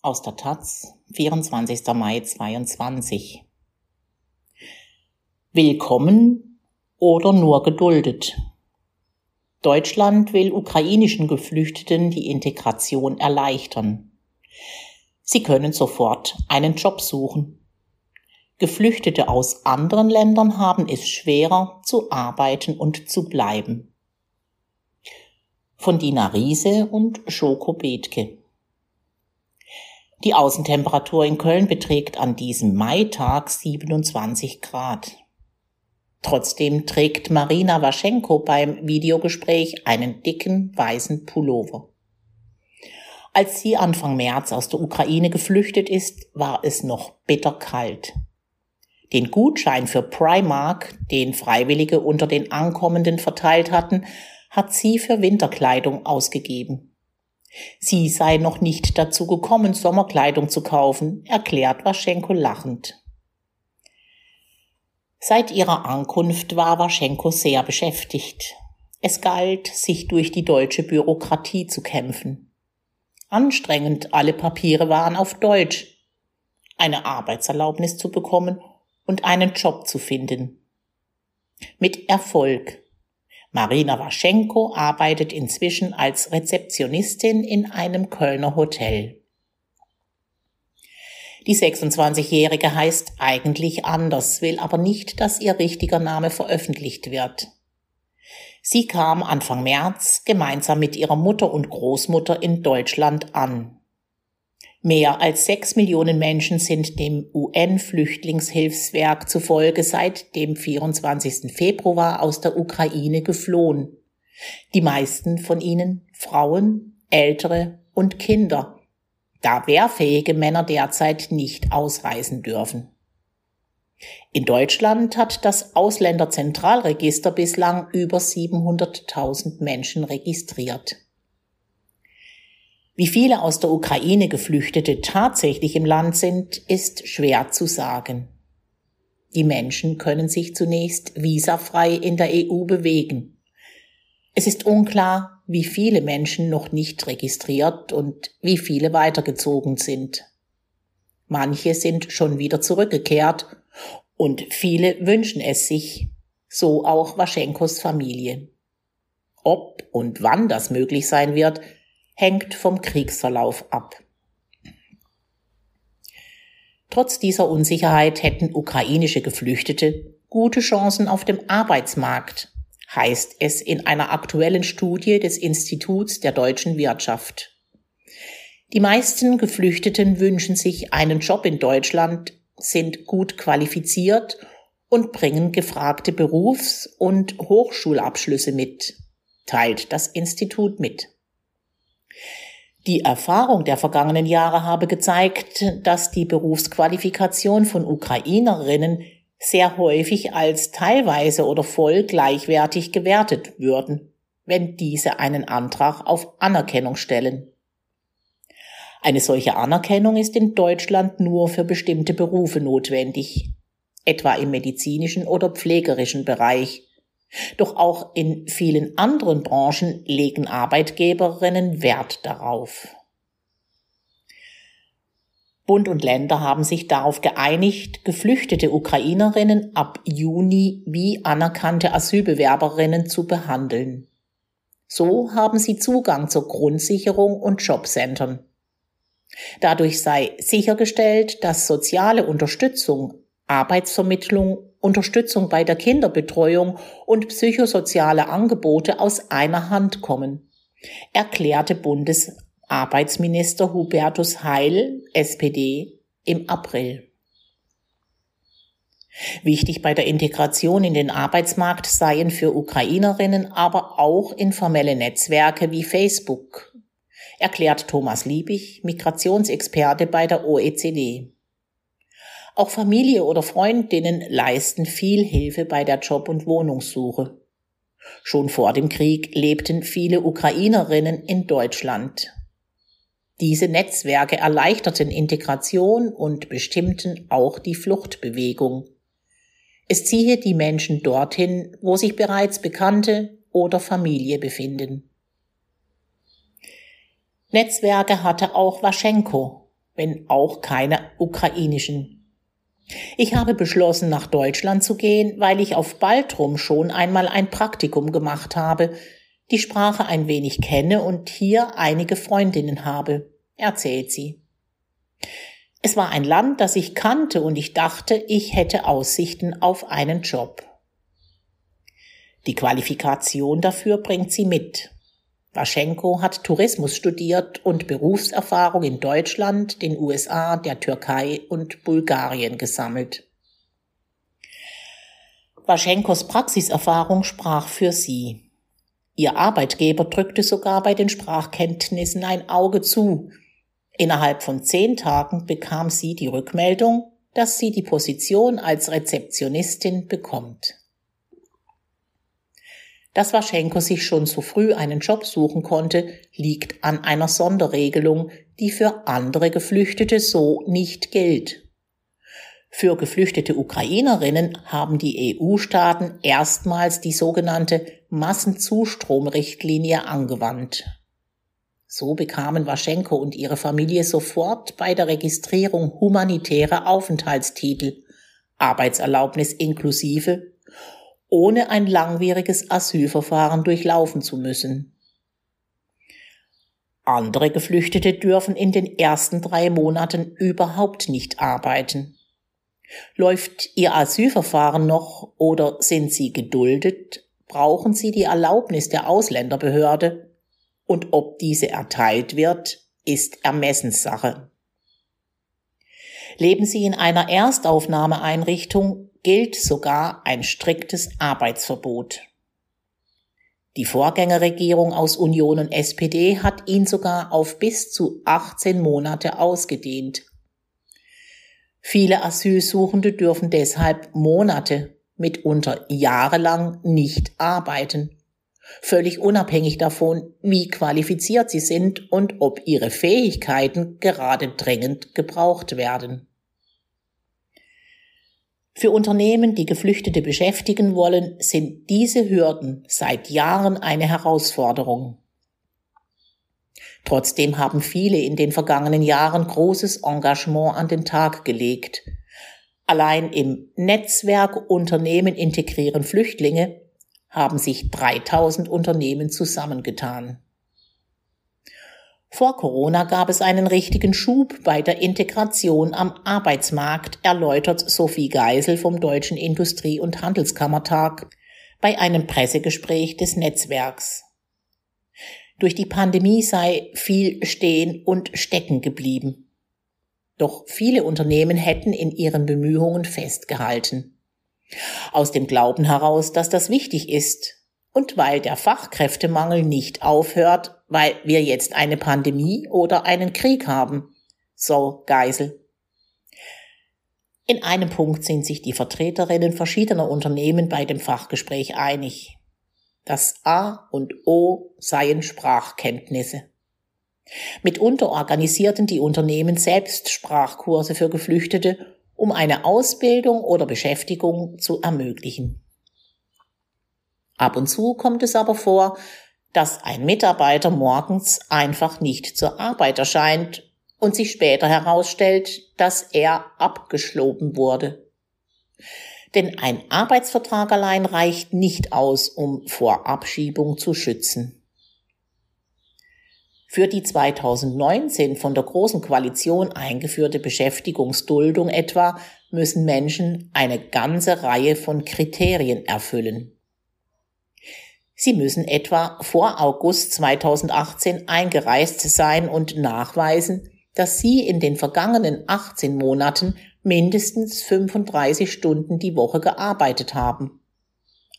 Aus der Taz, 24. Mai 22. Willkommen oder nur geduldet. Deutschland will ukrainischen Geflüchteten die Integration erleichtern. Sie können sofort einen Job suchen. Geflüchtete aus anderen Ländern haben es schwerer zu arbeiten und zu bleiben. Von Dina Riese und Schoko Bethke. Die Außentemperatur in Köln beträgt an diesem Maitag 27 Grad. Trotzdem trägt Marina Waschenko beim Videogespräch einen dicken weißen Pullover. Als sie Anfang März aus der Ukraine geflüchtet ist, war es noch bitterkalt. Den Gutschein für Primark, den Freiwillige unter den Ankommenden verteilt hatten, hat sie für Winterkleidung ausgegeben. Sie sei noch nicht dazu gekommen, Sommerkleidung zu kaufen, erklärt Waschenko lachend. Seit ihrer Ankunft war Waschenko sehr beschäftigt. Es galt, sich durch die deutsche Bürokratie zu kämpfen. Anstrengend, alle Papiere waren auf Deutsch. Eine Arbeitserlaubnis zu bekommen und einen Job zu finden. Mit Erfolg. Marina Waschenko arbeitet inzwischen als Rezeptionistin in einem Kölner Hotel. Die 26-Jährige heißt eigentlich anders, will aber nicht, dass ihr richtiger Name veröffentlicht wird. Sie kam Anfang März gemeinsam mit ihrer Mutter und Großmutter in Deutschland an. Mehr als sechs Millionen Menschen sind dem UN-Flüchtlingshilfswerk zufolge seit dem 24. Februar aus der Ukraine geflohen. Die meisten von ihnen Frauen, Ältere und Kinder, da wehrfähige Männer derzeit nicht ausreisen dürfen. In Deutschland hat das Ausländerzentralregister bislang über 700.000 Menschen registriert. Wie viele aus der Ukraine Geflüchtete tatsächlich im Land sind, ist schwer zu sagen. Die Menschen können sich zunächst visafrei in der EU bewegen. Es ist unklar, wie viele Menschen noch nicht registriert und wie viele weitergezogen sind. Manche sind schon wieder zurückgekehrt und viele wünschen es sich, so auch Waschenkos Familie. Ob und wann das möglich sein wird, hängt vom Kriegsverlauf ab. Trotz dieser Unsicherheit hätten ukrainische Geflüchtete gute Chancen auf dem Arbeitsmarkt, heißt es in einer aktuellen Studie des Instituts der deutschen Wirtschaft. Die meisten Geflüchteten wünschen sich einen Job in Deutschland, sind gut qualifiziert und bringen gefragte Berufs- und Hochschulabschlüsse mit, teilt das Institut mit. Die Erfahrung der vergangenen Jahre habe gezeigt, dass die Berufsqualifikation von Ukrainerinnen sehr häufig als teilweise oder voll gleichwertig gewertet würden, wenn diese einen Antrag auf Anerkennung stellen. Eine solche Anerkennung ist in Deutschland nur für bestimmte Berufe notwendig, etwa im medizinischen oder pflegerischen Bereich, doch auch in vielen anderen Branchen legen Arbeitgeberinnen Wert darauf. Bund und Länder haben sich darauf geeinigt, geflüchtete Ukrainerinnen ab Juni wie anerkannte Asylbewerberinnen zu behandeln. So haben sie Zugang zur Grundsicherung und Jobcentern. Dadurch sei sichergestellt, dass soziale Unterstützung, Arbeitsvermittlung Unterstützung bei der Kinderbetreuung und psychosoziale Angebote aus einer Hand kommen, erklärte Bundesarbeitsminister Hubertus Heil, SPD, im April. Wichtig bei der Integration in den Arbeitsmarkt seien für Ukrainerinnen aber auch informelle Netzwerke wie Facebook, erklärt Thomas Liebig, Migrationsexperte bei der OECD. Auch Familie oder Freundinnen leisten viel Hilfe bei der Job- und Wohnungssuche. Schon vor dem Krieg lebten viele Ukrainerinnen in Deutschland. Diese Netzwerke erleichterten Integration und bestimmten auch die Fluchtbewegung. Es ziehe die Menschen dorthin, wo sich bereits Bekannte oder Familie befinden. Netzwerke hatte auch Waschenko, wenn auch keine ukrainischen. Ich habe beschlossen, nach Deutschland zu gehen, weil ich auf Baltrum schon einmal ein Praktikum gemacht habe, die Sprache ein wenig kenne und hier einige Freundinnen habe, erzählt sie. Es war ein Land, das ich kannte und ich dachte, ich hätte Aussichten auf einen Job. Die Qualifikation dafür bringt sie mit. Waschenko hat Tourismus studiert und Berufserfahrung in Deutschland, den USA, der Türkei und Bulgarien gesammelt. Waschenkos Praxiserfahrung sprach für sie. Ihr Arbeitgeber drückte sogar bei den Sprachkenntnissen ein Auge zu, Innerhalb von zehn Tagen bekam sie die Rückmeldung, dass sie die Position als Rezeptionistin bekommt. Dass Waschenko sich schon so früh einen Job suchen konnte, liegt an einer Sonderregelung, die für andere Geflüchtete so nicht gilt. Für geflüchtete Ukrainerinnen haben die EU-Staaten erstmals die sogenannte Massenzustromrichtlinie angewandt. So bekamen Waschenko und ihre Familie sofort bei der Registrierung humanitäre Aufenthaltstitel, Arbeitserlaubnis inklusive, ohne ein langwieriges Asylverfahren durchlaufen zu müssen. Andere Geflüchtete dürfen in den ersten drei Monaten überhaupt nicht arbeiten. Läuft Ihr Asylverfahren noch oder sind Sie geduldet, brauchen Sie die Erlaubnis der Ausländerbehörde und ob diese erteilt wird, ist Ermessenssache. Leben Sie in einer Erstaufnahmeeinrichtung, gilt sogar ein striktes Arbeitsverbot. Die Vorgängerregierung aus Union und SPD hat ihn sogar auf bis zu 18 Monate ausgedehnt. Viele Asylsuchende dürfen deshalb Monate, mitunter jahrelang nicht arbeiten völlig unabhängig davon, wie qualifiziert sie sind und ob ihre Fähigkeiten gerade dringend gebraucht werden. Für Unternehmen, die Geflüchtete beschäftigen wollen, sind diese Hürden seit Jahren eine Herausforderung. Trotzdem haben viele in den vergangenen Jahren großes Engagement an den Tag gelegt. Allein im Netzwerk Unternehmen integrieren Flüchtlinge haben sich 3000 Unternehmen zusammengetan. Vor Corona gab es einen richtigen Schub bei der Integration am Arbeitsmarkt, erläutert Sophie Geisel vom Deutschen Industrie- und Handelskammertag bei einem Pressegespräch des Netzwerks. Durch die Pandemie sei viel stehen und stecken geblieben. Doch viele Unternehmen hätten in ihren Bemühungen festgehalten. Aus dem Glauben heraus, dass das wichtig ist und weil der Fachkräftemangel nicht aufhört, weil wir jetzt eine Pandemie oder einen Krieg haben. So Geisel. In einem Punkt sind sich die Vertreterinnen verschiedener Unternehmen bei dem Fachgespräch einig. Das A und O seien Sprachkenntnisse. Mitunter organisierten die Unternehmen selbst Sprachkurse für Geflüchtete um eine Ausbildung oder Beschäftigung zu ermöglichen. Ab und zu kommt es aber vor, dass ein Mitarbeiter morgens einfach nicht zur Arbeit erscheint und sich später herausstellt, dass er abgeschloben wurde. Denn ein Arbeitsvertrag allein reicht nicht aus, um vor Abschiebung zu schützen. Für die 2019 von der Großen Koalition eingeführte Beschäftigungsduldung etwa müssen Menschen eine ganze Reihe von Kriterien erfüllen. Sie müssen etwa vor August 2018 eingereist sein und nachweisen, dass Sie in den vergangenen 18 Monaten mindestens 35 Stunden die Woche gearbeitet haben.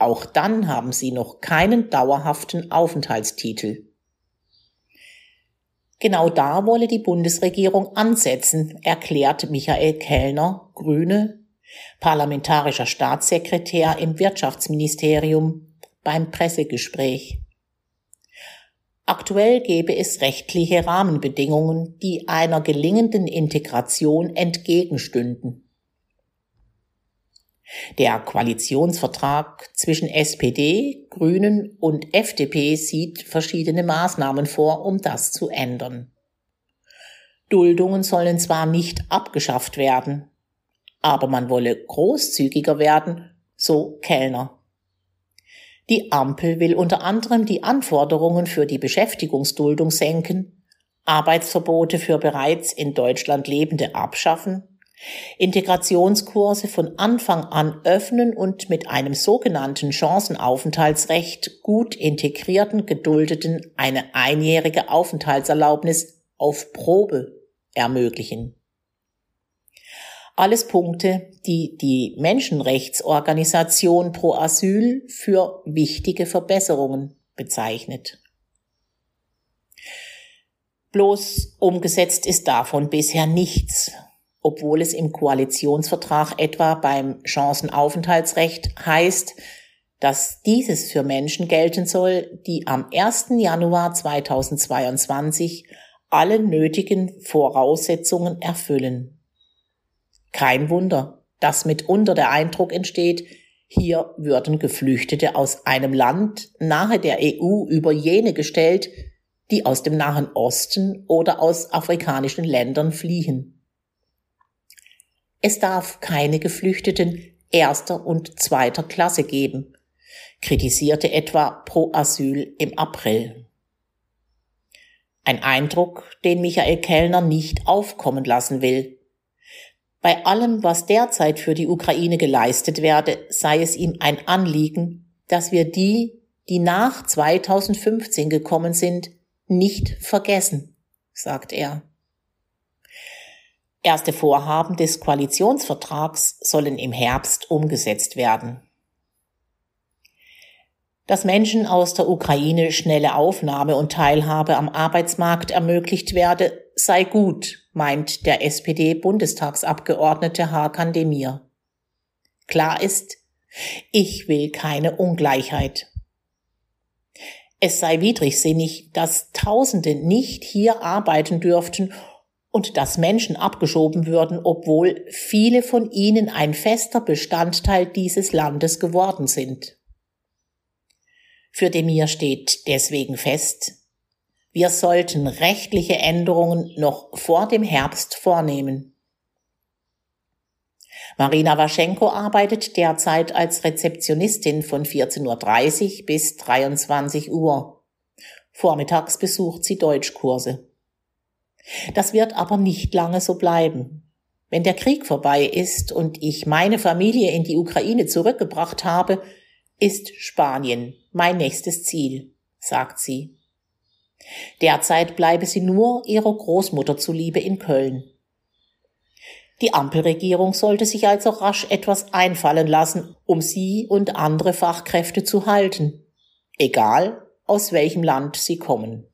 Auch dann haben Sie noch keinen dauerhaften Aufenthaltstitel. Genau da wolle die Bundesregierung ansetzen, erklärt Michael Kellner, Grüne, parlamentarischer Staatssekretär im Wirtschaftsministerium beim Pressegespräch. Aktuell gäbe es rechtliche Rahmenbedingungen, die einer gelingenden Integration entgegenstünden. Der Koalitionsvertrag zwischen SPD, Grünen und FDP sieht verschiedene Maßnahmen vor, um das zu ändern. Duldungen sollen zwar nicht abgeschafft werden, aber man wolle großzügiger werden, so Kellner. Die Ampel will unter anderem die Anforderungen für die Beschäftigungsduldung senken, Arbeitsverbote für bereits in Deutschland Lebende abschaffen, Integrationskurse von Anfang an öffnen und mit einem sogenannten Chancenaufenthaltsrecht gut integrierten Geduldeten eine einjährige Aufenthaltserlaubnis auf Probe ermöglichen. Alles Punkte, die die Menschenrechtsorganisation Pro Asyl für wichtige Verbesserungen bezeichnet. Bloß umgesetzt ist davon bisher nichts, obwohl es im Koalitionsvertrag etwa beim Chancenaufenthaltsrecht heißt, dass dieses für Menschen gelten soll, die am 1. Januar 2022 alle nötigen Voraussetzungen erfüllen. Kein Wunder, dass mitunter der Eindruck entsteht, hier würden Geflüchtete aus einem Land nahe der EU über jene gestellt, die aus dem Nahen Osten oder aus afrikanischen Ländern fliehen. Es darf keine Geflüchteten erster und zweiter Klasse geben, kritisierte etwa Pro Asyl im April. Ein Eindruck, den Michael Kellner nicht aufkommen lassen will. Bei allem, was derzeit für die Ukraine geleistet werde, sei es ihm ein Anliegen, dass wir die, die nach 2015 gekommen sind, nicht vergessen, sagt er. Erste Vorhaben des Koalitionsvertrags sollen im Herbst umgesetzt werden. Dass Menschen aus der Ukraine schnelle Aufnahme und Teilhabe am Arbeitsmarkt ermöglicht werde, sei gut, meint der SPD-Bundestagsabgeordnete Hakan Demir. Klar ist, ich will keine Ungleichheit. Es sei widrigsinnig, dass Tausende nicht hier arbeiten dürften und dass Menschen abgeschoben würden, obwohl viele von ihnen ein fester Bestandteil dieses Landes geworden sind. Für Demir steht deswegen fest, wir sollten rechtliche Änderungen noch vor dem Herbst vornehmen. Marina Waschenko arbeitet derzeit als Rezeptionistin von 14.30 Uhr bis 23 Uhr. Vormittags besucht sie Deutschkurse. Das wird aber nicht lange so bleiben. Wenn der Krieg vorbei ist und ich meine Familie in die Ukraine zurückgebracht habe, ist Spanien mein nächstes Ziel, sagt sie. Derzeit bleibe sie nur ihrer Großmutter zuliebe in Köln. Die Ampelregierung sollte sich also rasch etwas einfallen lassen, um sie und andere Fachkräfte zu halten, egal aus welchem Land sie kommen.